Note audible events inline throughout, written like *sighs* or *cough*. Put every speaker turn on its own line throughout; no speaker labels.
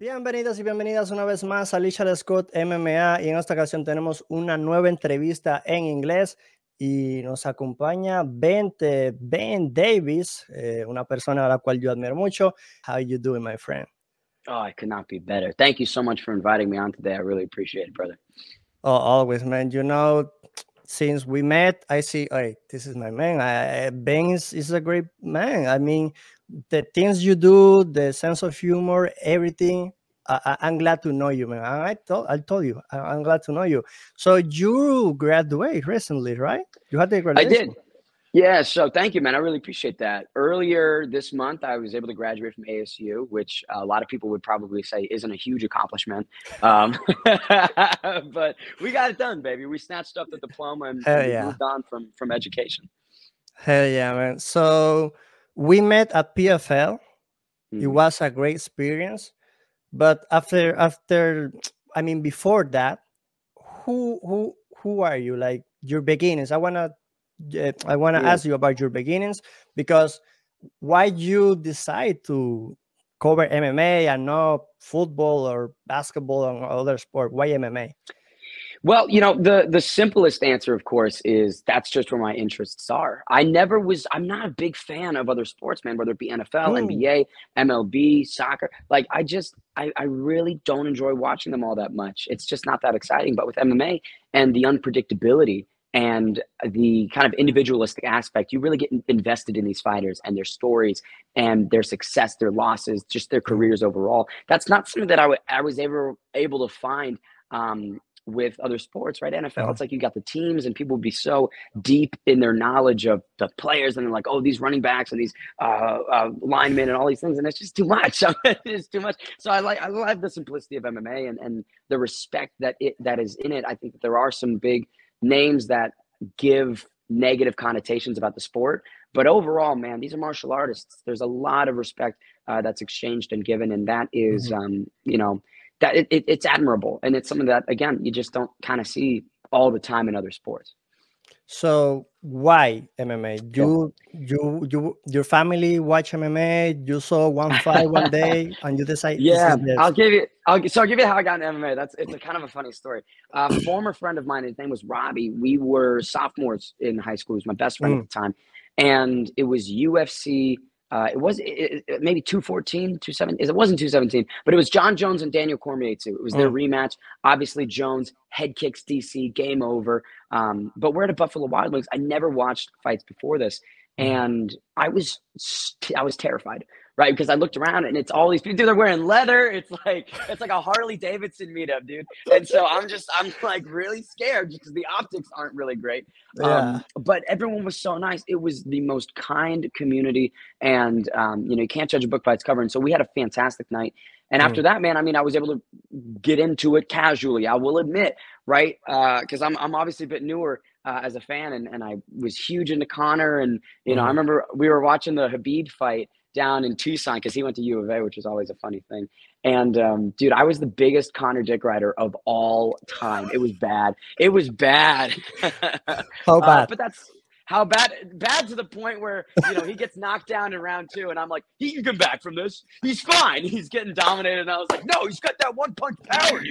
Bienvenidos y bienvenidas una vez más a Lichard Scott MMA y en esta ocasión tenemos una nueva entrevista en inglés y nos acompaña Ben, ben Davis, eh, una persona a la cual yo admiro mucho. How you doing, my friend?
Oh, I could not be better. Thank you so much for inviting me on today. I really appreciate it, brother.
Oh, always, man. You know, since we met, I see, hey, this is my man. I, ben is, is a great man. I mean, the things you do, the sense of humor, everything. I, am glad to know you, man. I told, I told you, I, am glad to know you. So you graduated recently, right? You had the
graduation. I did. Yeah. So thank you, man. I really appreciate that. Earlier this month, I was able to graduate from ASU, which a lot of people would probably say isn't a huge accomplishment. Um, *laughs* but we got it done, baby. We snatched up the diploma and, and yeah. moved on from from education.
Hell yeah, man. So we met at PFL. Mm-hmm. It was a great experience. But after after I mean before that, who who who are you? Like your beginnings. I wanna I wanna yeah. ask you about your beginnings because why you decide to cover MMA and not football or basketball or other sport? Why MMA?
Well, you know, the the simplest answer, of course, is that's just where my interests are. I never was. I'm not a big fan of other sports, man. Whether it be NFL, mm. NBA, MLB, soccer. Like, I just, I, I really don't enjoy watching them all that much. It's just not that exciting. But with MMA and the unpredictability and the kind of individualistic aspect, you really get invested in these fighters and their stories and their success, their losses, just their careers overall. That's not something that I, w- I was ever able to find um, with other sports, right? NFL, uh-huh. it's like you got the teams and people would be so deep in their knowledge of the players and they're like, oh, these running backs and these uh, uh, linemen and all these things. And it's just too much. *laughs* it's too much. So I like, I love the simplicity of MMA and, and the respect that it, that is in it. I think that there are some big names that give negative connotations about the sport. But overall, man, these are martial artists. There's a lot of respect uh, that's exchanged and given. And that is, mm-hmm. um, you know, that it, it, it's admirable. And it's something that again you just don't kind of see all the time in other sports.
So why mma you you you your family watch mma you saw one fight one *laughs* day and you decide
yeah i'll give you i'll so i'll give you how i got into mma that's it's a kind of a funny story. A former friend of mine his name was robbie. We were sophomores in high school. He was my best friend mm. at the time. And it was ufc uh, it was it, it, maybe 214, 217. It wasn't 217, but it was Jon Jones and Daniel Cormier too. It was their oh. rematch. Obviously, Jones head kicks DC, game over. Um, but we're at a Buffalo Wild Wings. I never watched fights before this, mm. and I was I was terrified right? Because I looked around and it's all these people. Dude, they're wearing leather. It's like *laughs* it's like a Harley Davidson meetup, dude. And so I'm just I'm like really scared because the optics aren't really great. Yeah. Um, but everyone was so nice. It was the most kind community, and um, you know you can't judge a book by its cover. And so we had a fantastic night. And after mm. that, man, I mean, I was able to get into it casually. I will admit, right? Because uh, I'm I'm obviously a bit newer. Uh, as a fan, and, and I was huge into Conor, and you know, mm. I remember we were watching the Khabib fight, down in Tucson because he went to U of A, which is always a funny thing. And um, dude, I was the biggest Conor Dick rider of all time. It was bad. It was bad.
oh, *laughs* bad. Uh,
but that's how bad bad to the point where you know he gets knocked down in round two and i'm like he can come back from this. He's fine. He's getting dominated and i was like no he's got that one punch power. *laughs*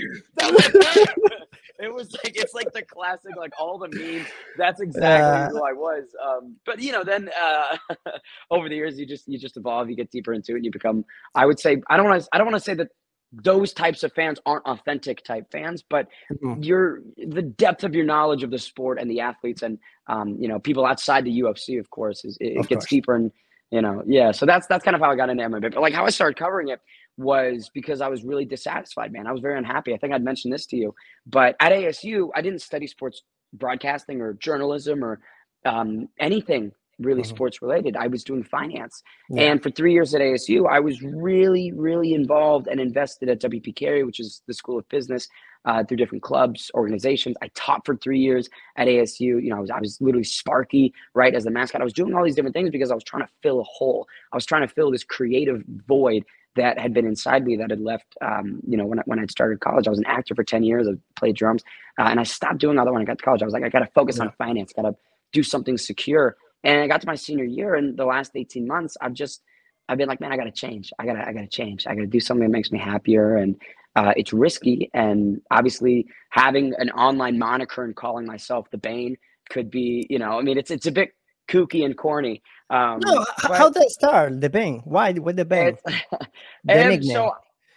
It was like it's like the classic like all the memes. That's exactly who i was. Um, but you know then uh, *laughs* over the years you just you just evolve you get deeper into it and you become i would say i don't want to i don't want to say that those types of fans aren't authentic type fans, but mm-hmm. your the depth of your knowledge of the sport and the athletes and um, you know people outside the UFC, of course, is it, it gets course. deeper and you know yeah. So that's that's kind of how I got into MMA. But like how I started covering it was because I was really dissatisfied, man. I was very unhappy. I think I'd mentioned this to you, but at ASU, I didn't study sports broadcasting or journalism or um, anything really mm-hmm. sports related. I was doing finance. Yeah. And for three years at ASU, I was really, really involved and invested at WP Carey, which is the School of Business, uh, through different clubs, organizations. I taught for three years at ASU. You know, I was, I was literally Sparky, right, as the mascot. I was doing all these different things because I was trying to fill a hole. I was trying to fill this creative void that had been inside me that had left, um, you know, when I, when I started college, I was an actor for 10 years. I played drums uh, and I stopped doing all that when I got to college. I was like, I got to focus yeah. on finance, got to do something secure. And I got to my senior year, and the last 18 months, I've just I've been like, man, I gotta change. I gotta, I gotta change. I gotta do something that makes me happier. And uh, it's risky. And obviously, having an online moniker and calling myself the Bane could be, you know, I mean, it's it's a bit kooky and corny. Um,
no, how did it start? The Bane? Why with the Bane? *laughs*
the nickname. So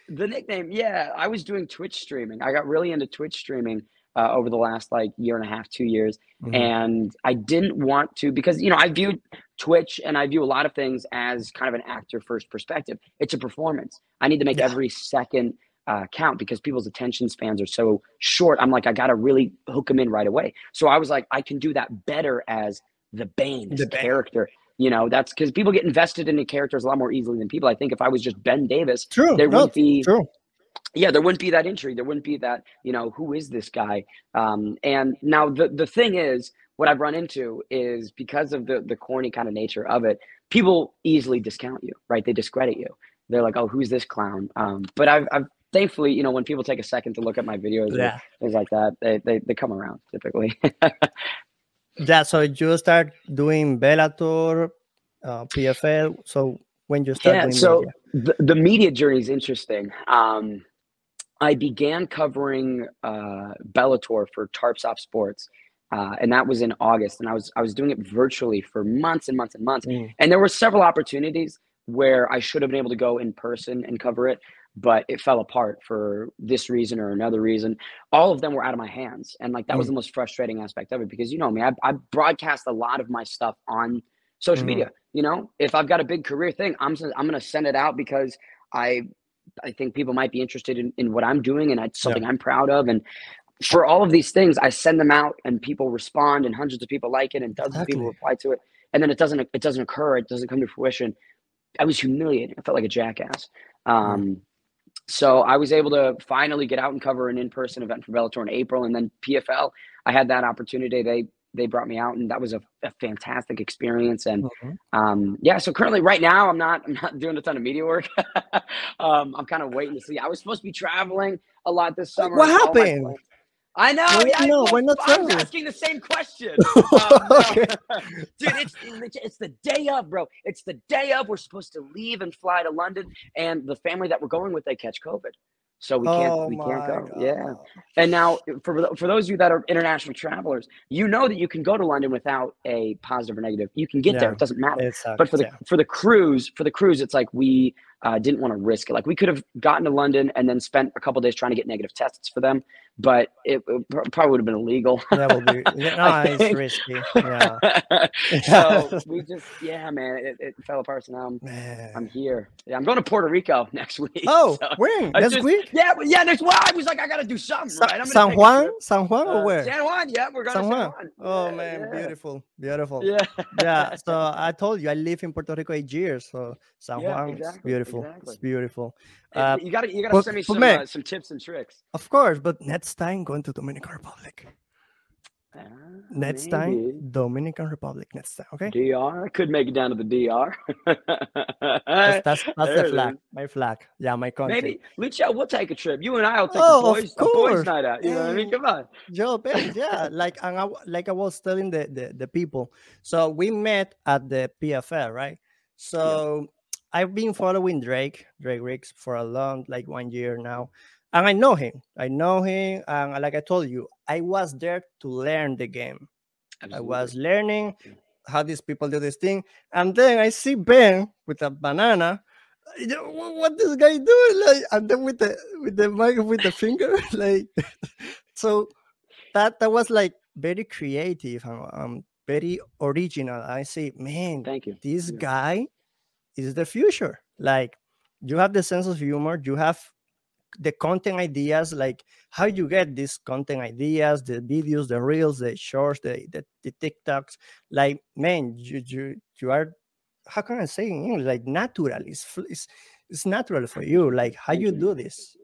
the nickname, yeah, I was doing Twitch streaming. I got really into Twitch streaming uh, over the last like year and a half, two years. Mm-hmm. And I didn't want to because, you know, I viewed Twitch and I view a lot of things as kind of an actor first perspective. It's a performance. I need to make yeah. every second uh, count because people's attention spans are so short. I'm like, I got to really hook them in right away. So I was like, I can do that better as the Bane, the character. You know, that's because people get invested in the characters a lot more easily than people. I think if I was just Ben Davis,
true,
there
no,
would be
true
yeah, there wouldn't be that intrigue. There wouldn't be that, you know, who is this guy? Um, and now the the thing is, what I've run into is because of the the corny kind of nature of it, people easily discount you, right? They discredit you. They're like, oh, who's this clown? Um, but I've, I've thankfully, you know, when people take a second to look at my videos, yeah. things like that, they, they they come around typically. *laughs*
yeah. So you start doing Bellator, uh, PFL. So when you start yeah,
so the, the media journey is interesting. Um, I began covering uh, Bellator for Tarpsop Sports, uh, and that was in August. And I was I was doing it virtually for months and months and months. Mm. And there were several opportunities where I should have been able to go in person and cover it, but it fell apart for this reason or another reason. All of them were out of my hands, and like that mm. was the most frustrating aspect of it because you know me, I, I broadcast a lot of my stuff on social mm. media. You know, if I've got a big career thing, I'm I'm going to send it out because I I think people might be interested in, in what I'm doing and it's something yeah. I'm proud of. And for all of these things, I send them out and people respond and hundreds of people like it and dozens exactly. of people reply to it. And then it doesn't, it doesn't occur. It doesn't come to fruition. I was humiliated. I felt like a jackass. Um. So I was able to finally get out and cover an in-person event for Bellator in April, and then PFL. I had that opportunity. They they brought me out and that was a, a fantastic experience and mm-hmm. um, yeah so currently right now i'm not i'm not *laughs* doing a ton of media work *laughs* um, i'm kind of waiting to see i was supposed to be traveling a lot this summer
what happened
I know.
Well,
yeah,
no, we're not
I'm asking the same question. *laughs* um, Dude, it's it's the day of, bro. It's the day of. We're supposed to leave and fly to London, and the family that we're going with, they catch COVID so we can't oh we can't go. God. Yeah. And now for for those of you that are international travelers, you know that you can go to London without a positive or negative. You can get yeah, there; it doesn't matter. It sucks, but for the yeah. for the cruise, for the cruise, it's like we uh, didn't want to risk it. Like we could have gotten to London and then spent a couple days trying to get negative tests for them, but it, it probably would have been illegal.
That would be *laughs* no, it's risky. *laughs* Yeah.
so *laughs* we just yeah, man, it, it fell apart. So now I'm man. I'm here. Yeah, I'm going to Puerto Rico next week.
Oh, so when next
just,
week?
Yeah, yeah. Next well, I was like, I got to do something. Sa- right?
San Juan, San Juan, or uh, where?
San Juan. Yeah, we're going San Juan. San Juan.
Oh
yeah,
man,
yeah.
beautiful, beautiful.
Yeah,
yeah. So I told you I live in Puerto Rico eight years. So San Juan, exactly, beautiful. Exactly. It's beautiful.
Uh, you got to you got to send me some uh, some tips and tricks.
Of course, but next time going to Dominican Republic. Uh, next maybe. time, Dominican Republic. Next time, okay.
DR. I could make it down to the DR.
that's that's, *laughs* that's the flag. My flag. Yeah, my country.
Maybe Lucio, we'll take a trip. You and I will take oh, a boys a boys night out. You know what I mean? Come on.
Joe, *laughs* yeah. like and I, like I was telling the, the the people. So we met at the PFL, right? So. Yeah I've been following Drake, Drake Riggs, for a long, like one year now, and I know him. I know him, and like I told you, I was there to learn the game. Absolutely. I was learning how these people do this thing, and then I see Ben with a banana. What this guy doing? Like, and then with the with the mic with the finger, *laughs* like, *laughs* so that that was like very creative and um, very original. I say, man,
thank you.
This yeah. guy is the future. Like you have the sense of humor, you have the content ideas, like how you get these content ideas, the videos, the reels, the shorts, the the, the TikToks. Like man, you you you are how can I say in English? Like natural. It's, it's it's natural for you. Like how you do this.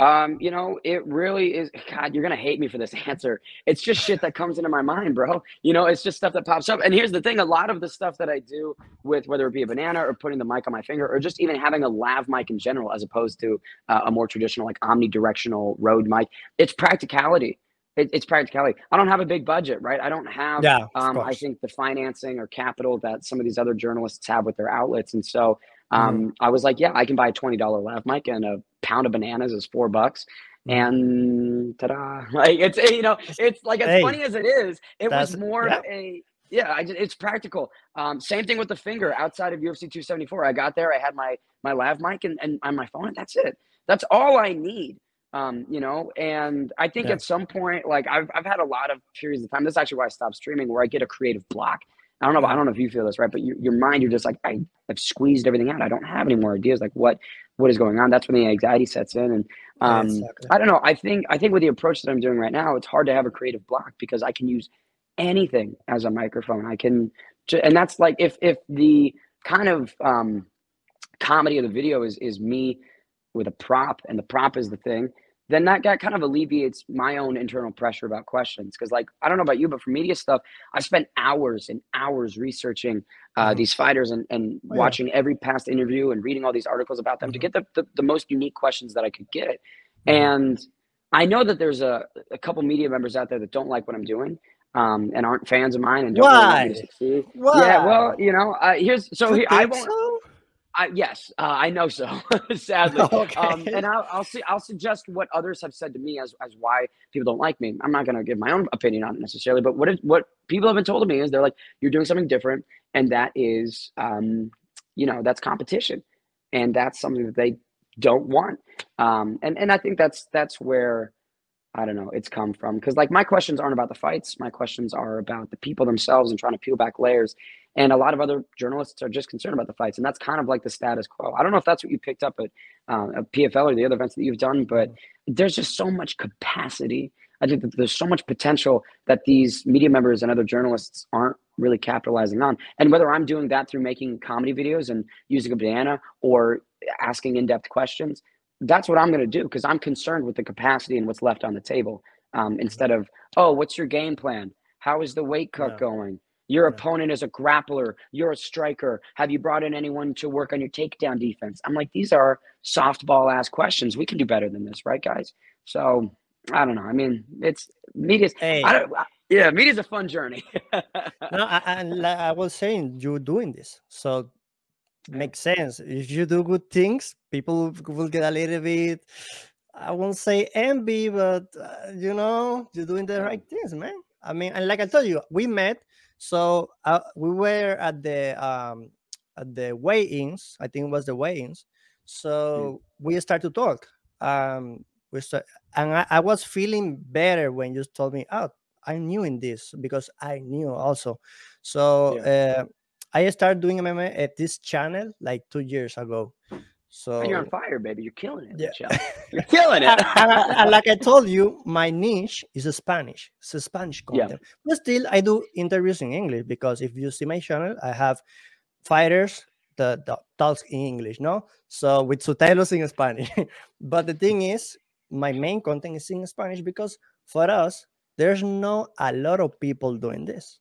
Um, you know, it really is. God, you're gonna hate me for this *laughs* answer. It's just shit that comes into my mind, bro. You know, it's just stuff that pops up. And here's the thing: a lot of the stuff that I do with whether it be a banana or putting the mic on my finger, or just even having a lav mic in general, as opposed to uh, a more traditional like omnidirectional Rode mic, it's practicality. It, it's practicality. I don't have a big budget, right? I don't have.
Yeah,
um, I think the financing or capital that some of these other journalists have with their outlets, and so Um, mm-hmm. I was like, yeah, I can buy a twenty dollar lav mic and a pound of bananas is four bucks. Mm-hmm. And ta-da! *laughs* Like it's you know, it's like as hey, funny as it is, it was more yeah. a yeah, I just, it's practical. Um, same thing with the finger outside of UFC 274. I got there, I had my my lav mic and, and on my phone, and that's it. That's all I need. Um, you know, and I think yeah. at some point, like I've I've had a lot of periods of time. This is actually why I stopped streaming, where I get a creative block. I don't know. I don't know if you feel this, right? But your, your mind, you're just like, I, have squeezed everything out. I don't have any more ideas. Like what, what is going on? That's when the anxiety sets in. And um, yeah, exactly. I don't know. I think, I think with the approach that I'm doing right now, it's hard to have a creative block because I can use anything as a microphone. I can, and that's like if if the kind of um, comedy of the video is is me with a prop, and the prop is the thing. Then that, that kind of alleviates my own internal pressure about questions. Because, like, I don't know about you, but for media stuff, I spent hours and hours researching uh, mm-hmm. these fighters and, and oh, watching every past interview and reading all these articles about them mm-hmm. to get the, the, the, most unique questions that I could get. Mm-hmm. And I know that there's a, a couple media members out there that don't like what I'm doing um, and aren't fans of mine and don't
Why?
Really succeed. Why? Yeah, well, you know, uh, here's so here, I won't. So? I, yes, uh, I know so. *laughs* *laughs* sadly, okay. um, and I'll, I'll see. I'll suggest what others have said to me as as why people don't like me. I'm not going to give my own opinion on it necessarily, but what is, what people have been told to me is they're like, you're doing something different, and that is, um, you know, that's competition, and that's something that they don't want. Um, and and I think that's that's where I don't know, it's come from. Because like my questions aren't about the fights. My questions are about the people themselves and trying to peel back layers. And a lot of other journalists are just concerned about the fights. And that's kind of like the status quo. I don't know if that's what you picked up at, uh, at PFL or the other events that you've done, but there's just so much capacity. I think that there's so much potential that these media members and other journalists aren't really capitalizing on. And whether I'm doing that through making comedy videos and using a banana or asking in-depth questions, that's what I'm going to do because I'm concerned with the capacity and what's left on the table. Um, instead of, oh, what's your game plan? How is the weight cut yeah. going? Your opponent is a grappler. You're a striker. Have you brought in anyone to work on your takedown defense? I'm like, these are softball ass questions. We can do better than this, right, guys? So I don't know. I mean, it's media's. Hey. I don't, yeah, media's a fun journey. *laughs*
no, I, I, I was saying you're doing this, so makes sense. If you do good things, people will get a little bit, I won't say envy, but uh, you know, you're doing the right things, man. I mean, and like I told you, we met. So uh, we were at the um, at the weigh-ins. I think it was the weigh-ins. So mm. we start to talk. Um, we start, and I, I was feeling better when you told me, "Oh, I'm new in this," because I knew also. So yeah. uh, I started doing MMA at this channel like two years ago. So
and you're on fire, baby. You're killing it. Yeah. *laughs* You're killing it.
and, like I told you, my niche is a Spanish. It's a Spanish *laughs* content. Yeah. But still, I do interviews in English because if you see my channel, I have fighters that, that talks in English, no? So with subtitles in Spanish. *laughs* but the thing is, my main content is in Spanish because for us, there's not a lot of people doing this.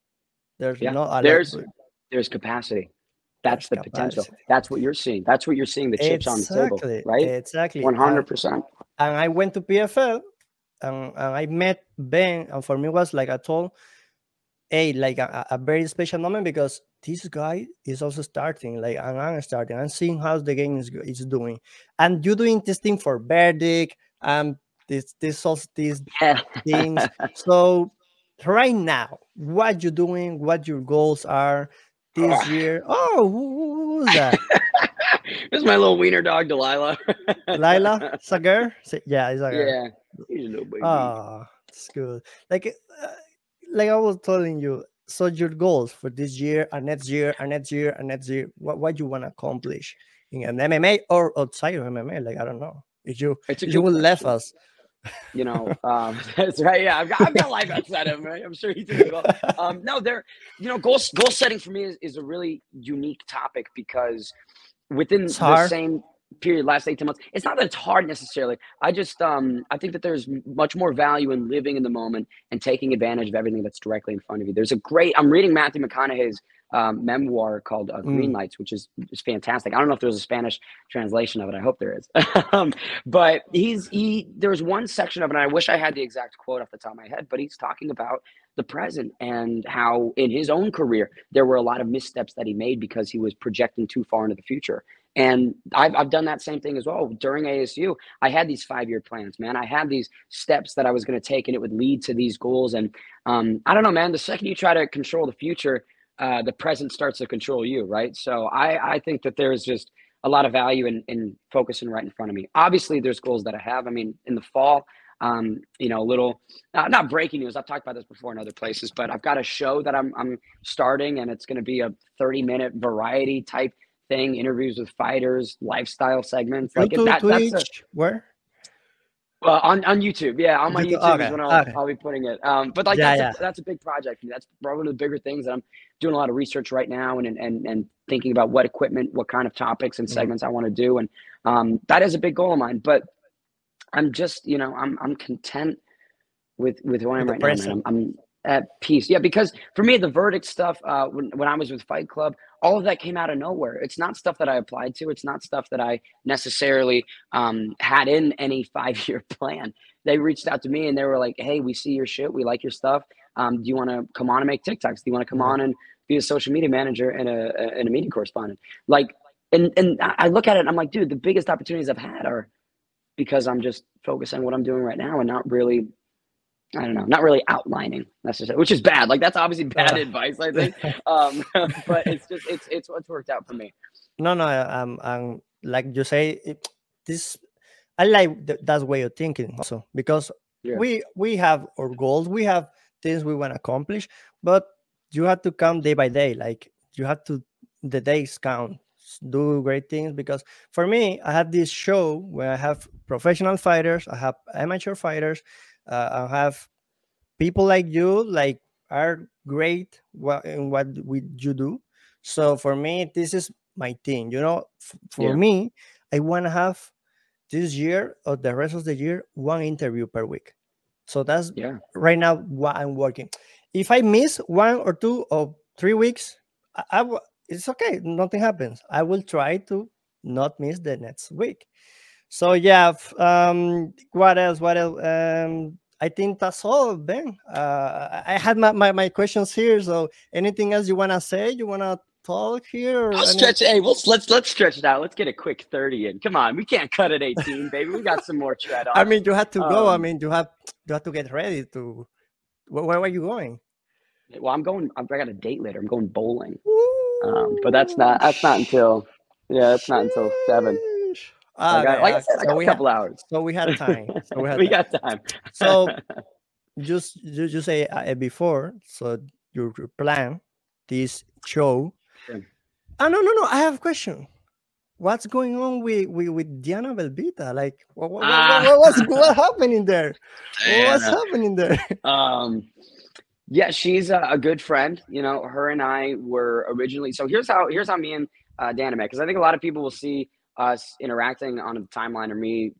There's yeah, not a
there's,
lot.
There's capacity. That's the potential. That's what you're seeing. That's what you're seeing. The chips exactly. on the table, right?
Exactly.
One hundred percent.
And I went to PFL, and, and I met Ben, and for me it was like I told, hey, like a, a, very special moment because this guy is also starting, like and I'm starting. I'm seeing how the game is, is doing, and you're doing this thing for Verdict, and this this also these yeah. things. so right now, what you're doing, what your goals are this oh. year. Oh, who, who's that? *laughs*
this is my little wiener dog, Delilah.
Delilah, *laughs* Sagar? Yeah,
he's Sagar. Yeah, he's a little baby.
Oh, it's good. Like, uh, like I was telling you, so your goals for this year and next year and next year and next year, what what you want to accomplish in an MMA or outside of MMA? Like, I don't know. If you if you will left us
you know, *laughs* um, *laughs* that's right. Yeah, I've got, I've got life outside of him. Right? I'm sure he did well. Um, no, there, you know, goal goal setting for me is, is a really unique topic because within it's the hard. same period, last 18 months, it's not that it's hard necessarily. I just, um, I think that there's much more value in living in the moment and taking advantage of everything that's directly in front of you. There's a great, I'm reading Matthew McConaughey's um, memoir called uh, Green mm. Lights, which is, is fantastic. I don't know if there's a Spanish translation of it. I hope there is. *laughs* um, but he's he there's one section of it. and I wish I had the exact quote off the top of my head, but he's talking about the present and how in his own career there were a lot of missteps that he made because he was projecting too far into the future. And I've, I've done that same thing as well. During ASU, I had these five year plans, man. I had these steps that I was going to take and it would lead to these goals. And um, I don't know, man, the second you try to control the future, uh, the present starts to control you, right? So I, I think that there's just a lot of value in, in focusing right in front of me. Obviously, there's goals that I have. I mean, in the fall, um, you know, a little uh, not breaking news. I've talked about this before in other places, but I've got a show that I'm I'm starting, and it's going to be a 30 minute variety type thing, interviews with fighters, lifestyle segments.
Like that, Twitch, that's a, where?
Uh, on on YouTube, yeah, on my YouTube okay, is when I'll, okay. I'll, be putting it. Um, but like yeah, that's, yeah. A, that's a big project. That's probably one of the bigger things that I'm doing a lot of research right now and and and thinking about what equipment, what kind of topics and mm-hmm. segments mm-hmm. I want to do, and um, that is a big goal of mine. But I'm just, you know, I'm I'm content with with who I am right now. I'm, I'm at peace. Yeah, because for me, the verdict stuff, uh, when, when I was with Fight Club, all of that came out of nowhere. It's not stuff that I applied to. It's not stuff that I necessarily um, had in any *laughs* five year plan. They reached out to me and they were like, "Hey, we see your shit. We like your stuff. Um, do you want to come on and make TikToks? Do you want to come on and be a social media manager and a, and a media correspondent?" Like, and and I look at it I'm like, dude, the biggest opportunities I've had are because I'm just focusing on what I'm doing right now and not really I don't know, not really outlining necessarily, which is bad. Like that's obviously bad uh, advice, I think. *laughs* Um, *laughs* but it's just it's it's what's worked out for me.
No, no, um, um like you say, it, this I like th- that way of thinking also because yeah. we we have our goals, we have things we want to accomplish, but you have to count day by day. Like you have to the days count do great things because for me i have this show where i have professional fighters i have amateur fighters uh, i have people like you like are great in what we you do so for me this is my thing you know for yeah. me i want to have this year or the rest of the year one interview per week so that's yeah right now what i'm working if i miss one or two or three weeks I, I, it's okay. Nothing happens. I will try to not miss the next week. So yeah. Um, what else? What else? Um, I think that's all, Ben. Uh, I had my, my, my questions here. So anything else you wanna say? You wanna talk here?
I'll stretch. Hey, let's let's let's stretch it out. Let's get a quick thirty in. Come on, we can't cut at eighteen, baby. We got some more tread on.
I mean, you have to go. Um, I mean, you have you have to get ready to. Where, where are you going?
Well, I'm going. I got a date later. I'm going bowling. Um, but that's not that's not until yeah, that's not until seven. Like, I, like I said, I got so a couple
had,
hours.
So we had time. So we, *laughs* had
we time. got time.
so *laughs* just you just say uh, before. So your plan this show. Yeah. Oh no no no! I have a question. What's going on with with, with Diana Belbita? Like what what, ah. what, what, what's what happening there? What's happening there? *laughs*
Um yeah, she's a, a, good friend. You know, her and I were originally. So here's how here's how me and uh, Dana met because I think a lot of people will see us interacting on a timeline or me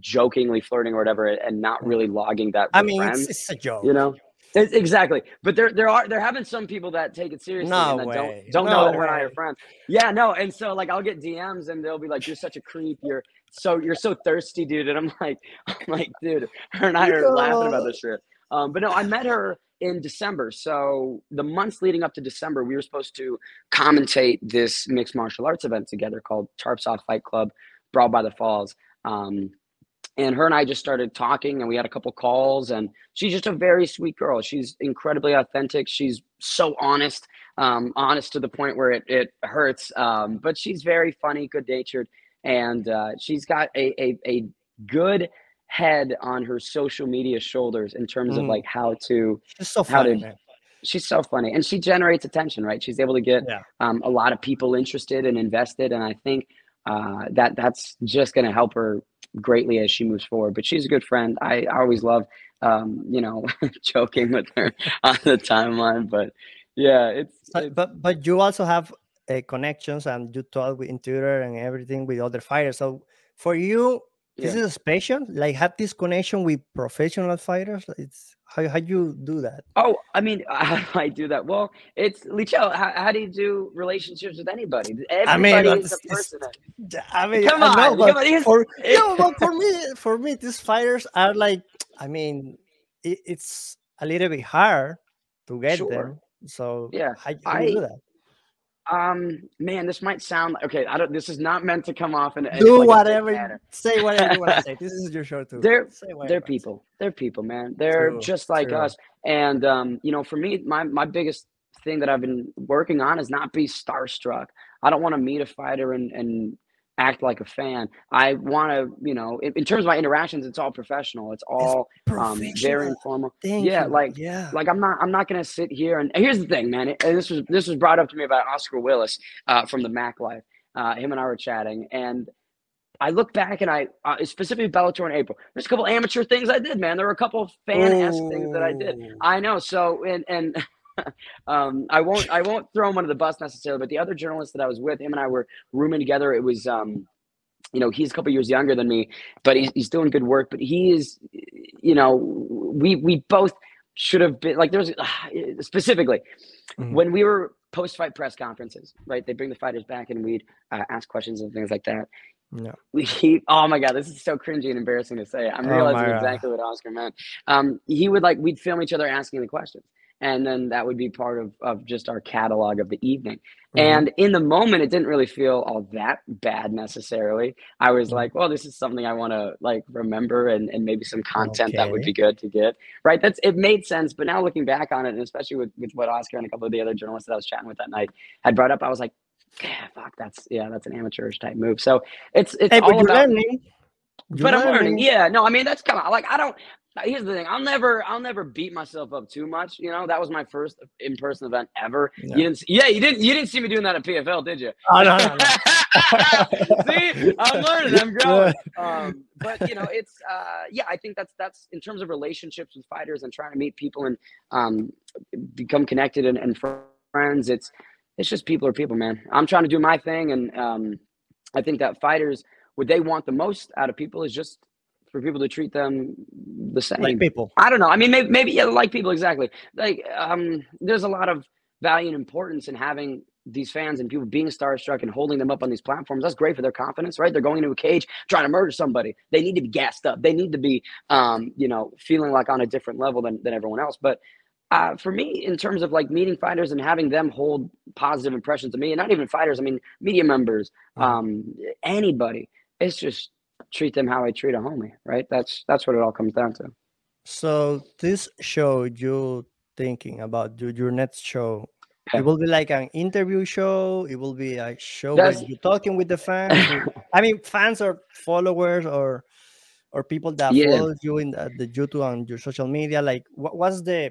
jokingly flirting or whatever, and not really logging that.
I mean, it's, it's, a joke.
You know, it, exactly. But there there are there have been some people that take it seriously
no
and
way.
don't don't
no
know that we're not your friends. Yeah, no. And so like I'll get DMs and they'll be like, "You're such a creep. You're so you're so thirsty, dude." And I'm like, *laughs* I'm like, dude, her and I are laughing about this shit. Um, but no, I met her in December. So the months leading up to December, we were supposed to commentate this mixed martial arts event together called Sharp Soft Fight Club, Brawl by the Falls. Um, and her and I just started talking, and we had a couple calls. And she's just a very sweet girl. She's incredibly authentic. She's so honest, um, honest to the point where it it hurts. Um, but she's very funny, good natured, and uh, she's got a, a a good head on her social media shoulders in terms mm. of like how to
she's so funny,
to, man. she's so funny and she generates attention right she's able to get yeah. um, a lot of people interested and invested and i think uh, that that's just going to help her greatly as she moves forward but she's a good friend i, I always love um, you know *laughs* joking with her *laughs* on the timeline but yeah it's,
but but, but you also have uh, connections and you talk with in twitter and everything with other fighters so for you this is special. Like have this connection with professional fighters. It's how how you do that?
Oh, I mean, how *laughs* do I do that? Well, it's Lichel. How, how do you do relationships with anybody? Everybody I mean, is a person.
I mean, come on, know, but come on. For, *laughs* no, but for me, for me, these fighters are like. I mean, it, it's a little bit hard to get sure. them. So
yeah,
how, how I, do that?
Um, man, this might sound okay. I don't. This is not meant to come off and
do like whatever. Say whatever you want to say. *laughs* This is your show too.
They're they're people. They're people, man. They're True. just like True. us. And um, you know, for me, my my biggest thing that I've been working on is not be starstruck. I don't want to meet a fighter and and act like a fan. I want to, you know, in, in, terms of my interactions, it's all professional. It's all it's um, very informal.
Thank
yeah,
you.
like
yeah,
like I'm not I'm not gonna sit here and, and here's the thing, man. and this was this was brought up to me by Oscar Willis uh, from the Mac Life. Uh, him and I were chatting, and I look back and I uh, specifically Bellator in April. There's a couple amateur things I did, man. There were a couple fan esque things that I did. I know. So and and. *laughs* *laughs* um, I won't I won't throw him under the bus necessarily, but the other journalist that I was with, him and I were rooming together. It was um, you know, he's a couple years younger than me, but he's, he's doing good work. But he is, you know, we we both should have been like there's uh, *sighs* specifically mm-hmm. when we were post fight press conferences, right? They bring the fighters back and we'd uh, ask questions and things like that. We he, oh my god, this is so cringy and embarrassing to say. I'm oh realizing exactly what Oscar meant. Um, he would like we'd film each other asking the questions and then that would be part of, of just our catalog of the evening mm-hmm. and in the moment it didn't really feel all that bad necessarily i was mm-hmm. like well this is something i want to like remember and, and maybe some content okay. that would be good to get right that's it made sense but now looking back on it and especially with, with what oscar and a couple of the other journalists that i was chatting with that night had brought up i was like yeah fuck that's yeah that's an amateurish type move so it's it's
hey,
all about
learning.
but I'm learning. Yeah, no, I mean that's kind of like I don't here's the thing i'll never i'll never beat myself up too much you know? That was my first in-person event ever. You didn't yeah you didn't you didn't see me doing that at pfl did you?
Oh, no, no, no. *laughs*
see? I'm learning i'm *laughs* growing. Um, but you know it's uh, yeah i think that's that's in terms of relationships with fighters and trying to meet people and um, become connected and, and, friends it's it's just people are people man. I'm trying to do my thing and um, i think that fighters what they want the most out of people is just for people to treat them the same.
Like people.
I don't know. I mean, maybe, maybe yeah, like people exactly. Like, um, there's a lot of value and importance in having these fans and people being starstruck and holding them up on these platforms. That's great for their confidence, right? They're going into a cage trying to murder somebody. They need to be gassed up. They need to be, um, you know, feeling like on a different level than, than everyone else. But uh, for me, in terms of like meeting fighters and having them hold positive impressions of me, and not even fighters, I mean, media members, mm-hmm. um, anybody, it's just treat them how I treat a homie, right? That's that's what it all comes down to.
So this show you thinking about your, your next show it will be like an interview show it will be a show that's... where you're talking with the fans *laughs* i mean fans or followers or or people that yeah. follow you in the, the, youtube and your social media like what, what's the,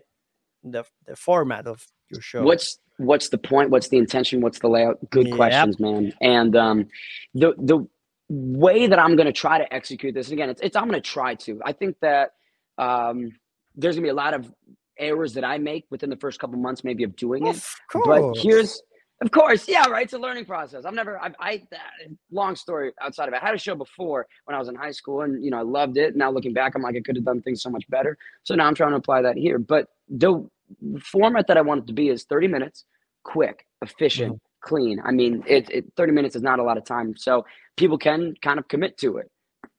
the the format of your show
what's what's the point what's the intention what's the layout good yep. questions man and um the the way that I'm going to try to execute this, and again, it's, it's I'm going to try to. I think that um, there's going to be a lot of errors that I make within the first couple months, maybe of doing it. But here's, of course, yeah, right. It's a learning process. I've never, I've, I, long story outside of it. I had a show before when I was in high school, and you know, I loved it. Now looking back, I'm like, I could have done things so much better. So now I'm trying to apply that here. But the format that I want it to be is 30 minutes, quick, efficient. Clean. I mean, it, it 30 minutes is not a lot of time. So people can kind of commit to it.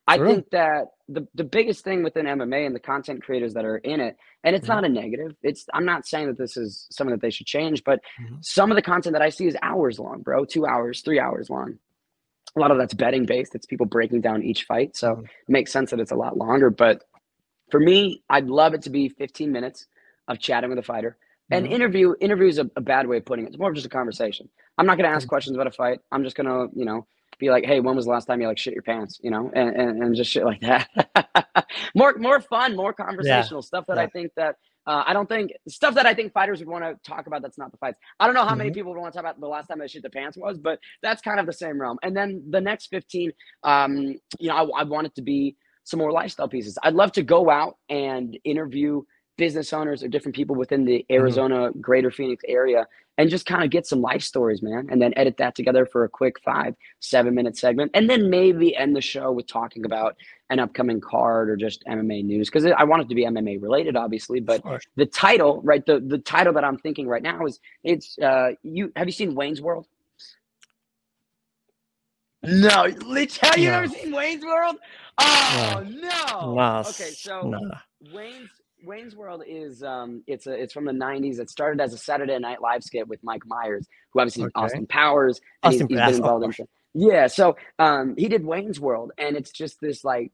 I think that the, the biggest thing within MMA and the content creators that are in it, and it's mm-hmm. not a negative. It's I'm not saying that this is something that they should change, but mm-hmm. some of the content that I see is hours long, bro. Two hours, three hours long. A lot of that's betting based. It's people breaking down each fight. So mm-hmm. it makes sense that it's a lot longer. But for me, I'd love it to be 15 minutes of chatting with a fighter. An mm-hmm. interview interview is a, a, bad way of putting it. It's more of just a conversation. I'm not going to ask mm-hmm. questions about a fight. I'm just going to, you know, be like, hey, when was the last time you like shit your pants? You know, and, and, and just shit like that. *laughs* more more fun, more conversational yeah. stuff that yeah. I think that uh, I don't think stuff that I think fighters would want to talk about. That's not the fights. I don't know how mm-hmm. many people would want to talk about the last time they shit the pants was, but that's kind of the same realm. And then the next 15, um, you know, I, I want it to be some more lifestyle pieces. I'd love to go out and interview business owners or different people within the mm-hmm. Arizona mm-hmm. greater Phoenix area and just kind of get some life stories, man. And then edit that together for a quick five, seven minute segment. And then maybe end the show with talking about an upcoming card or just MMA news. Cause I want it to be MMA related, obviously. But the title, right? The the title that I'm thinking right now is it's uh you have you seen Wayne's World? No, Lich, have you no. ever seen Wayne's World? Oh no. no. Okay, so no. Wayne's Wayne's World is um, it's a it's from the '90s. It started as a Saturday Night Live skit with Mike Myers, who obviously okay. Austin Powers.
Austin he's, he's been involved
in. Yeah, so um, he did Wayne's World, and it's just this like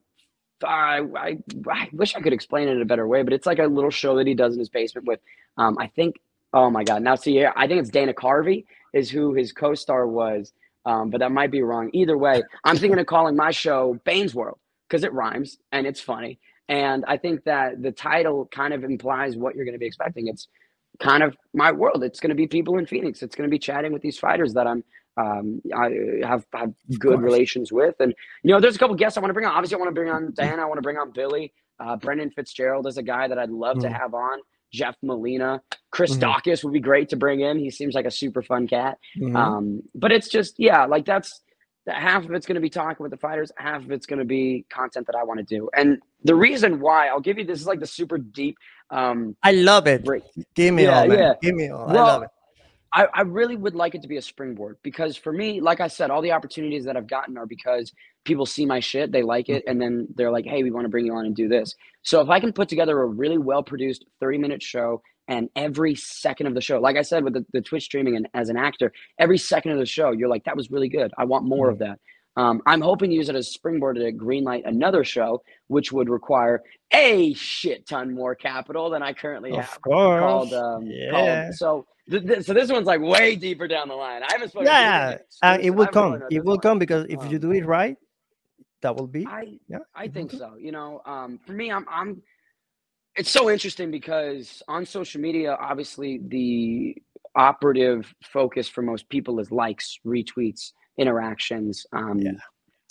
I, I, I wish I could explain it in a better way, but it's like a little show that he does in his basement with, um, I think, oh my God. Now, see, I think it's Dana Carvey is who his co star was, um, but that might be wrong. Either way, I'm thinking of calling my show Bane's World because it rhymes and it's funny. And I think that the title kind of implies what you're going to be expecting. It's kind of my world. It's going to be people in Phoenix. It's going to be chatting with these fighters that I'm um, I have have good relations with. And you know, there's a couple guests I want to bring on. Obviously, I want to bring on Diana. I want to bring on Billy. Uh, Brendan Fitzgerald is a guy that I'd love mm-hmm. to have on. Jeff Molina, Chris mm-hmm. Daukaus would be great to bring in. He seems like a super fun cat. Mm-hmm. Um, but it's just yeah, like that's that half of it's going to be talking with the fighters, half of it's going to be content that I want to do. And the reason why I'll give you this is like the super deep. Um,
I love it. Break. Give me yeah, all, man. Yeah. Give me all. Well, I love it.
I, I really would like it to be a springboard because for me, like I said, all the opportunities that I've gotten are because people see my shit, they like it, and then they're like, hey, we want to bring you on and do this. So if I can put together a really well produced 30 minute show and every second of the show, like I said with the, the Twitch streaming and as an actor, every second of the show, you're like, that was really good. I want more mm-hmm. of that. Um, I'm hoping to use it as a springboard to greenlight another show, which would require a shit ton more capital than I currently
of
have.
Course.
Called, um,
yeah.
Called, so, th- th- so this one's like way deeper down the line. I haven't spoken.
Yeah, uh, it will come. It will one. come because if um, you do it right, that will be.
I yeah, I think so. You know, um, for me, I'm I'm. It's so interesting because on social media, obviously the operative focus for most people is likes, retweets interactions, um, yeah.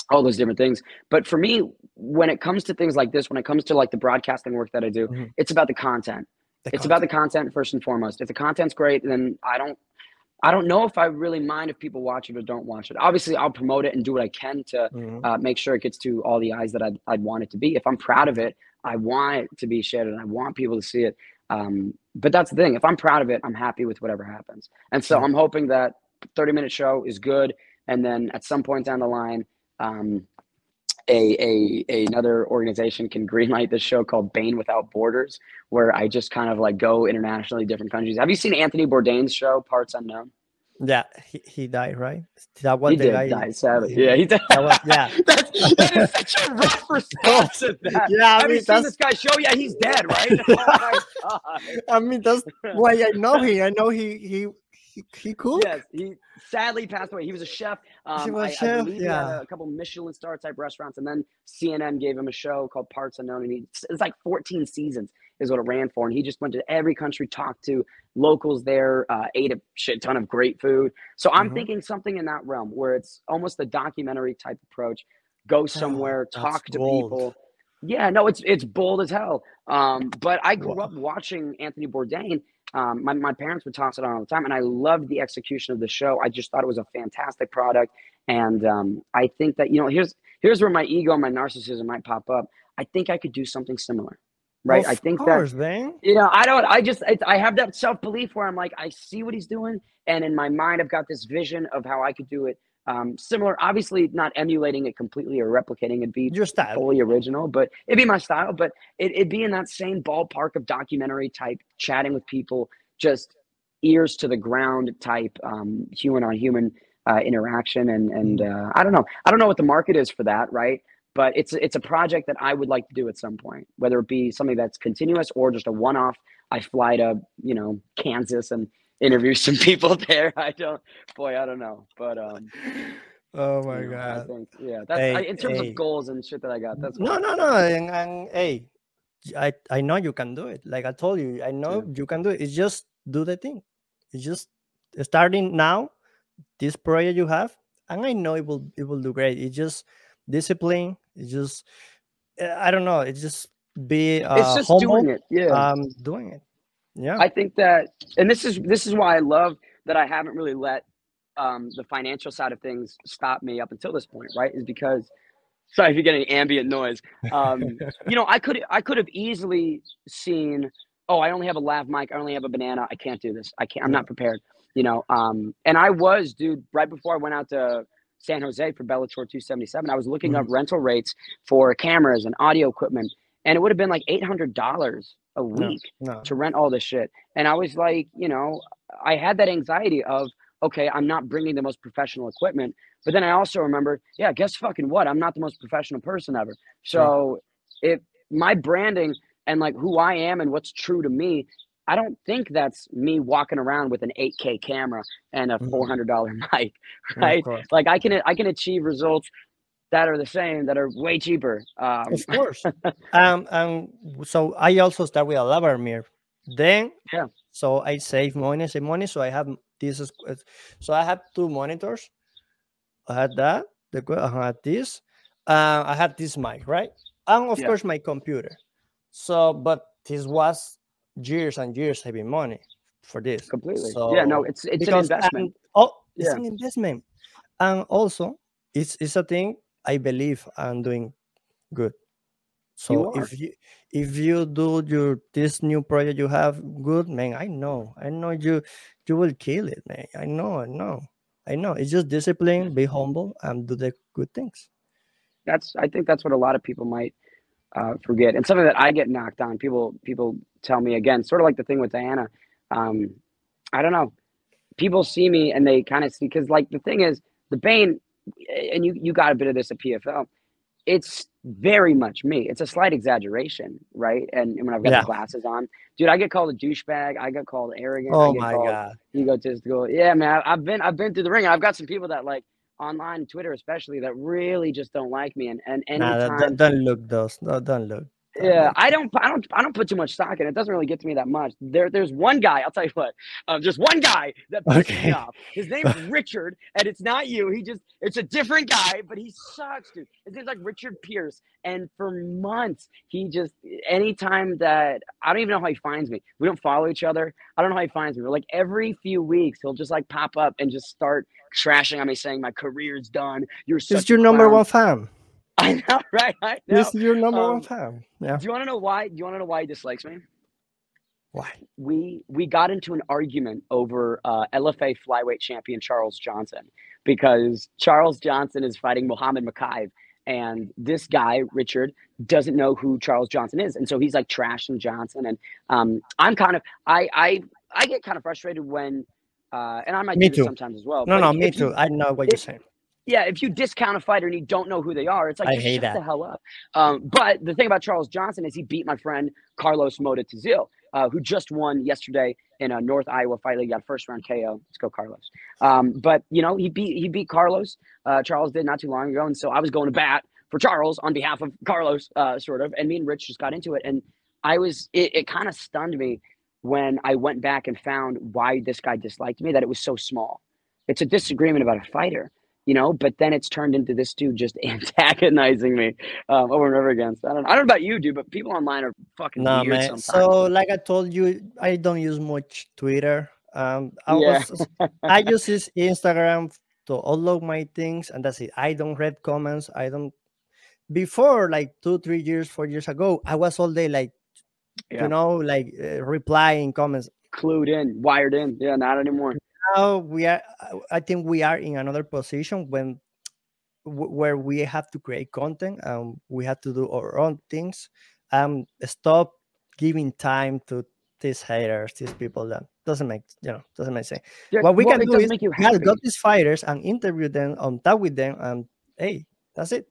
all those different things. But for me, when it comes to things like this, when it comes to like the broadcasting work that I do, mm-hmm. it's about the content. The it's content. about the content first and foremost. If the content's great, then I don't I don't know if I really mind if people watch it or don't watch it. Obviously, I'll promote it and do what I can to mm-hmm. uh, make sure it gets to all the eyes that I'd, I'd, want it to be. If I'm proud of it, I want it to be shared and I want people to see it. Um, but that's the thing. If I'm proud of it, I'm happy with whatever happens. And so. I'm hoping that 30 minute show is good and then at some point down the line, um, a, a, a another organization can *laughs* greenlight this show called Bane Without Borders, where I just kind of like go internationally, different countries. Have you seen Anthony Bourdain's show, Parts Unknown?
Yeah, he, he died, right? That was
he
the guy.
Die, sadly. Yeah, he died.
Was, yeah, *laughs*
that's, that is such a rough response to that. *laughs*
Yeah, I
Have
mean,
you seen this guy show? Yeah, he's dead, right? *laughs* oh
I mean, that's why I know him. I know he he he, he cool.
Yes, he sadly passed away. He was a chef. Um,
he was
I,
chef.
I believe
yeah.
he had a couple Michelin star type restaurants, and then CNN gave him a show called Parts Unknown, and he it's like 14 seasons is what it ran for, and he just went to every country, talked to locals there, uh, ate a shit ton of great food. So I'm mm-hmm. thinking something in that realm where it's almost a documentary type approach. Go somewhere, oh, talk to bold. people. Yeah, no, it's it's bold as hell. Um, but I grew up watching Anthony Bourdain, um, my, my parents would toss it on all the time, and I loved the execution of the show. I just thought it was a fantastic product, and um, I think that you know here's here's where my ego and my narcissism might pop up. I think I could do something similar, right?
Well,
I think
course,
that
man.
you know I don't. I just I, I have that self belief where I'm like I see what he's doing, and in my mind I've got this vision of how I could do it um, similar, obviously not emulating it completely or replicating it, be
your style,
fully original, but it'd be my style. But it, it'd be in that same ballpark of documentary type, chatting with people, just ears to the ground type, um, human on human uh, interaction. And and uh, I don't know, I don't know what the market is for that, right? But it's it's a project that I would like to do at some point, whether it be something that's continuous or just a one off. I fly to you know Kansas and interview some *laughs* people there. I don't, boy, I don't know, but um.
Oh my god!
I think, yeah, that's hey, I, in terms hey. of goals and shit that I got. That's
no, no, no. And, and, hey, I I know you can do it. Like I told you, I know yeah. you can do it. It's just do the thing. It's just starting now. This project you have, and I know it will it will do great. It's just discipline. It's just I don't know. It's just be uh,
it's just
humble,
doing it. Yeah,
um, doing it. Yeah.
I think that, and this is this is why I love that I haven't really let um, the financial side of things stop me up until this point, right? Is because sorry if you get any ambient noise. Um, *laughs* you know, I could I could have easily seen, oh, I only have a lav mic, I only have a banana, I can't do this. I can't. I'm not prepared. You know, um, and I was, dude, right before I went out to San Jose for Bellator 277, I was looking mm-hmm. up rental rates for cameras and audio equipment, and it would have been like eight hundred dollars a week
no.
to rent all this shit. And I was like, you know, I had that anxiety of, okay, I'm not bringing the most professional equipment. But then I also remembered, yeah, guess fucking what? I'm not the most professional person ever. So if my branding and like who I am and what's true to me, I don't think that's me walking around with an 8K camera and a
Mhm.
$400 *laughs* mic, right?
course.
Like I can I can achieve results that are the same that are way cheaper. Um,
Of *laughs* course. um, um, so I also start with a lavalier. Then,
Yeah.
So I save money, save money. So I have this. is- So I have two monitors. I had that. The I had this. Uh, I had this mic, right? And of
Yeah.
course my computer. So, but this was years and years saving money for this.
completely. yeah, no,
So,
it's it's an investment.
and- oh, it's
Yeah.
an investment, and also it's it's a thing I believe I'm doing good. So
are.
if you if you do your this new project you have good, man, I know, I know you you will kill it, man. I know, I know, I know. It's just discipline, be humble, and do the good things.
that's I think that's what a lot of people might uh, forget, and something that I get knocked on. People people tell me again, sort of like the thing with Diana. Um, I don't know. People see me and they kind of see because like the thing is the Bane, and you you got a bit of this at PFL. It's very much me. It's a slight exaggeration, right? And, and when I've got
Yeah.
the glasses on, dude, I get called a douchebag. I get called arrogant. I
Oh
get
my
called
god!
egotistical. Yeah, man, I- I've been I've been through the ring. I've got some people that like online, Twitter especially, that really just don't like me. And and
Nah,
anytime,
don't, don't look those. No, don't look. don't
yeah,
look.
I don't I don't I don't put too much stock in it. It doesn't really get to me that much. There there's one guy. I'll tell you what. Um, just one guy that pisses
Okay.
me off. His name's *laughs* Richard, and it's not you. He just it's a different guy, but he sucks, dude. His name's like Richard Pierce, and for months he just anytime that I don't even know how he finds me. We don't follow each other. I don't know how he finds me. But like every few weeks, he'll just like pop up and just start trashing on me, saying my career's done. You're
This is your number one fan. *laughs*
I know, right? I know.
This is your number
Um,
one fan. Yeah.
Do you want to know why? Do you want to know why he dislikes me?
Why?
we we got into an argument over uh, LFA flyweight champion Charles Johnson because Charles Johnson is fighting Muhammad Mokaev, and this guy Richard doesn't know who Charles Johnson is, and so he's like trashing Johnson, and um, I'm kind of I I I get kind of frustrated when. Uh, and I might
Me
do
too.
sometimes as well.
No, no, me
if you-
too. I know what you're saying.
yeah, if you discount a fighter and you don't know who they are, it's like
I hate
shut
that.
the hell up. Um, but the thing about Charles Johnson is he beat my friend Carlos Mota Tazil, uh, who just won yesterday in a North Iowa fight league. Got first round KO. Let's go, Carlos. Um, but you know he beat he beat Carlos. Uh, Charles did not too long ago, and so I was going to bat for Charles on behalf of Carlos, uh, sort of. And me and Rich just got into it, and I was it, it kind of stunned me when I went back and found why this guy disliked me. That it was so small. It's a disagreement about a fighter you know, but then it's turned into this dude just *laughs* antagonizing me um, over and over again. So I don't, I don't know about you, dude, but people online are fucking
No,
weird
man.
sometimes.
So, like I told you, I don't use much Twitter. Um, I
Yeah.
was *laughs* I use this Instagram to upload my things, and that's it. I don't read comments. I don't. Before, like two, three years, four years ago, I was all day like,
Yeah.
you know, like uh, replying comments.
Clued in, wired in. Yeah, not anymore.
Now we are. I- think we are in another position when where we have to create content and we have to do our own things. Um, stop giving time to these haters, these people that doesn't make you know doesn't make sense.
Yeah,
What we can do is
make you
we gotta
happy.
go to these fighters and interview them, and talk with them, and hey, that's it.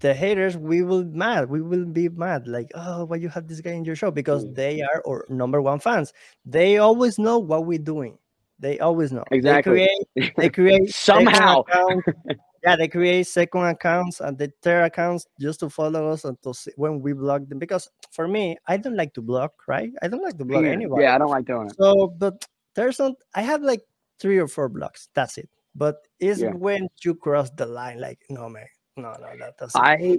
The haters, we will mad. We will be mad. Like, oh, why you have this guy in your show? Because
Mm.
they are our number one fans. They always know what we're doing. They always know.
Exactly.
They create. They *laughs* create
Somehow. *laughs*
yeah, they create second accounts and the third accounts just to follow us and to see when we block them. Because for me, I don't like to block. Right? I don't like to block
yeah,
anybody.
yeah, I don't like doing it.
So, but there's not. I have like three or four blocks. That's it. But it's
Yeah.
when you cross the line. Like, no, man, no, no, that doesn't.
I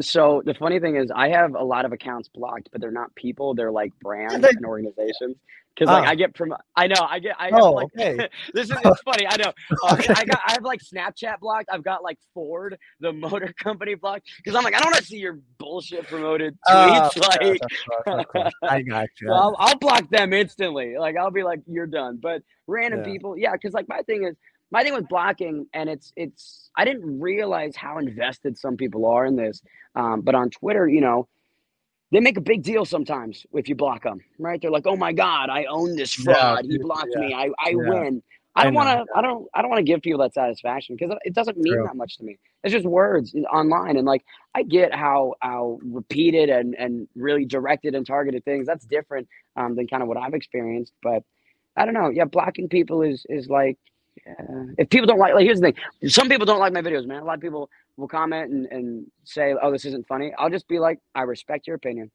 so the funny thing is I have a lot of accounts blocked, but they're not people, they're like brands
they-
and organizations. *laughs* Because like
Ah.
I get from I know I get I have
oh,
like
okay. *laughs*
this is it's *laughs* funny, I know. Uh,
Okay.
I got I have like Snapchat blocked. I've got like Ford, the motor company blocked. Because I'm like, I don't want to see your bullshit promoted
Ah,
tweets. like
course. I got you.
so I'll, I'll block them instantly. Like I'll be like, you're done. But random
Yeah.
people, yeah, because like my thing is my thing with blocking, and it's it's I didn't realize how invested some people are in this. Um, but on Twitter, you know, they make a big deal sometimes if you block them, right? They're like, "Oh my God, I own this fraud. Yeah, he blocked yeah, me. I, I yeah. win." I don't want to. I don't. I don't want to give people that satisfaction because it doesn't mean True. that much to me. It's just words online, and like I get how how repeated and and really directed and targeted things. That's different um, than kind of what I've experienced. But I don't know. Yeah, blocking people is is like uh, if people don't like. Like here's the thing: some people don't like my videos, man. A lot of people will comment and and say, "Oh, this isn't funny." I'll just be like, "I respect your opinion.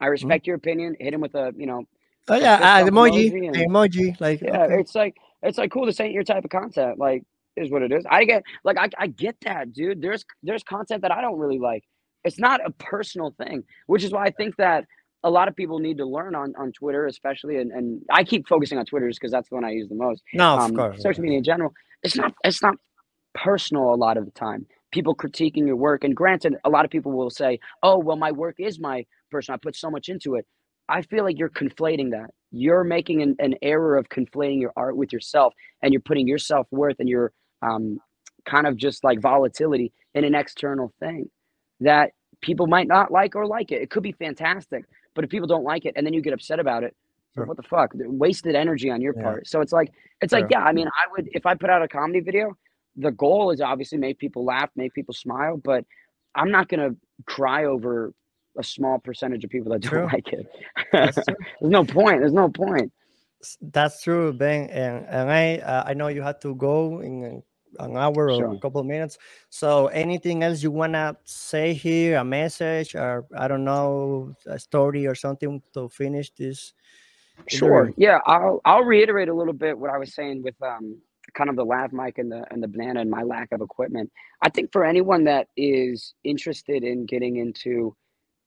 I mm-hmm. respect mm-hmm. your opinion." Hit him with a you know
Oh yeah, uh, emoji, emoji, and, emoji. Like
yeah, okay. it's like it's like cool. This ain't your type of content. Like is what it is. I get like I, I get that, dude. There's there's content that I don't really like. It's not a personal thing, which is why I think that a lot of people need to learn on on Twitter, especially. And, and I keep focusing on Twitter just because that's the one I use the most.
No, um, of course.
Social media in general. It's not it's not personal a lot of the time. People critiquing your work, and granted, a lot of people will say, "Oh, well, my work is my personal. I put so much into it." I feel like you're conflating that. You're making an, an error of conflating your art with yourself, and you're putting your self worth and your um, kind of just like volatility in an external thing that people might not like or like it. It could be fantastic, but if people don't like it and then you get upset about it, sure. what the fuck? Wasted energy on your yeah. part. So it's like it's sure. like yeah. I mean, I would if I put out a comedy video, the goal is obviously make people laugh, make people smile, but I'm not gonna cry over a small percentage of people that don't true. like it. *laughs* There's no point. There's no point.
That's true, Ben. And and I uh, I know you had to go in an hour or a couple of minutes. So anything else you wanna say here? A message or I don't know, a story or something to finish this?
Sure. Yeah, I'll I'll reiterate a little bit what I was saying with um kind of the lav mic and the and the banana and my lack of equipment. I think for anyone that is interested in getting into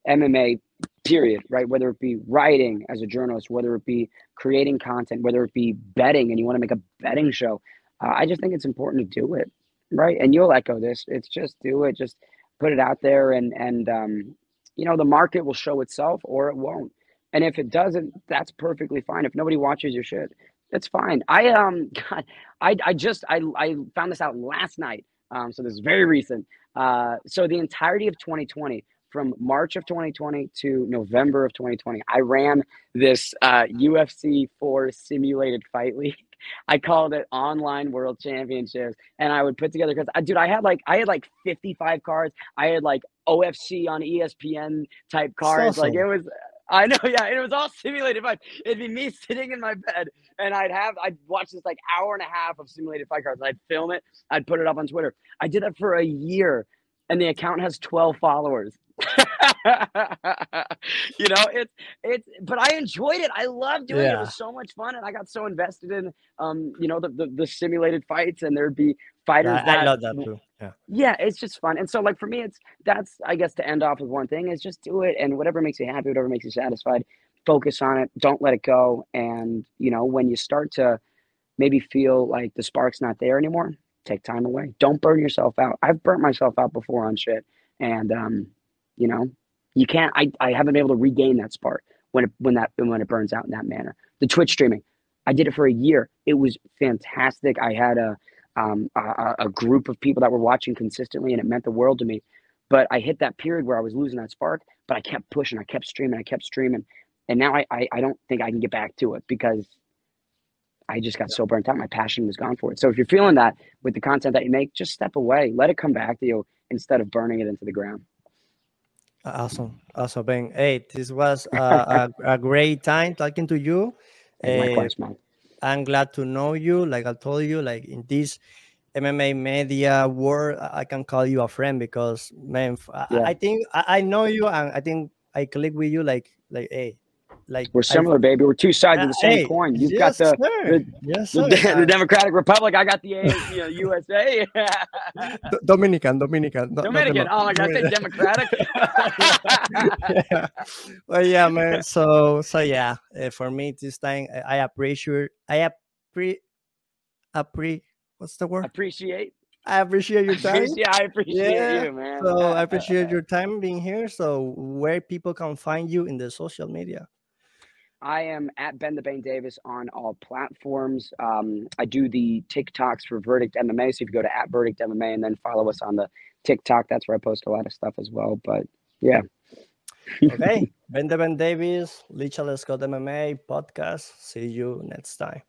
MMA, period, right? Whether it be writing as a journalist, whether it be creating content, whether it be betting and you want to make a betting show, uh, I just think it's important to do it, right? And you'll echo this. It's just do it, just put it out there, and and um, you know the market will show itself or it won't. And if it doesn't, that's perfectly fine. If nobody watches your shit, that's fine. I um, *laughs* God, I I just I I found this out last night. Um, so this is very recent. Uh, so the entirety of 2020 from March of 2020 to November of 2020. I ran this uh, UFC 4 simulated fight league. *laughs* I called it Online World Championships, and I would put together because, I dude, I had like I had like 55 cards. I had like OFC on ESPN type cards. Awesome. Like it was. I know, yeah. It was all *laughs* simulated fights. It'd be me *laughs* sitting in my bed, and I'd have I'd watch this like hour and a half of simulated fight cards. I'd film it. I'd put it up on Twitter. I did that for a year, and the account has 12 followers. *laughs* *laughs* you know, it's it's but I enjoyed it. I loved doing yeah. it. It was so much fun and I got so invested in um, you know, the the, the simulated fights and there'd be fighters
I,
that,
I love that too. Yeah.
Yeah, it's just fun. And so like for me it's that's I guess to end off with one thing is just do it and whatever makes you happy, whatever makes you satisfied, focus on it. Don't let it go. And you know, when you start to maybe feel like the spark's not there anymore, take time away. Don't burn yourself out. I've burnt myself out before on shit. And um you know, you can't. I, I haven't been able to regain that spark when it when that when it burns out in that manner. The Twitch streaming, I did it for a year. It was fantastic. I had a um, a, a group of people that were watching consistently, and it meant the world to me. But I hit that period where I was losing that spark, but I kept pushing. I kept streaming. I kept streaming, and now I I, I don't think I can get back to it because I just got so burnt out. My passion was gone for it. So if you're feeling that with the content that you make, just step away. Let it come back to you instead of burning it into the ground.
Awesome, awesome, Ben. Hey, this was a, a, *laughs* a, great time talking to you.
Likewise, man.
I'm glad to know you. Like I told you, like in this MMA media world, I can call you a friend because, man, yeah. I, I, think I, I know you, and I think I click with you. Like, like, hey, like
we're similar, I, baby. We're two sides uh, of the same hey, coin. You've yes, got the the, yes, the, *laughs* the, Democratic Republic. I got the you know, USA. *laughs*
Dominican, Dominican,
Dominican. oh my God, I say *laughs* Democratic.
yeah. Well, yeah, man. So, so yeah, uh, for me this time, I appreciate. I appreciate. Appre- what's the word?
Appreciate.
I appreciate your time.
Yeah, I appreciate yeah. you, man.
So I appreciate your time being here. So where people can find you in the social media?
I am at Ben the Bane Davis on all platforms. Um, I do the TikToks for Verdict MMA. So if you go to at Verdict MMA and then follow us on the TikTok, that's where I post a lot of stuff as well. But yeah. *laughs*
Okay. *laughs* ben Devin Davis, Licha Let's Go MMA podcast. See you next time.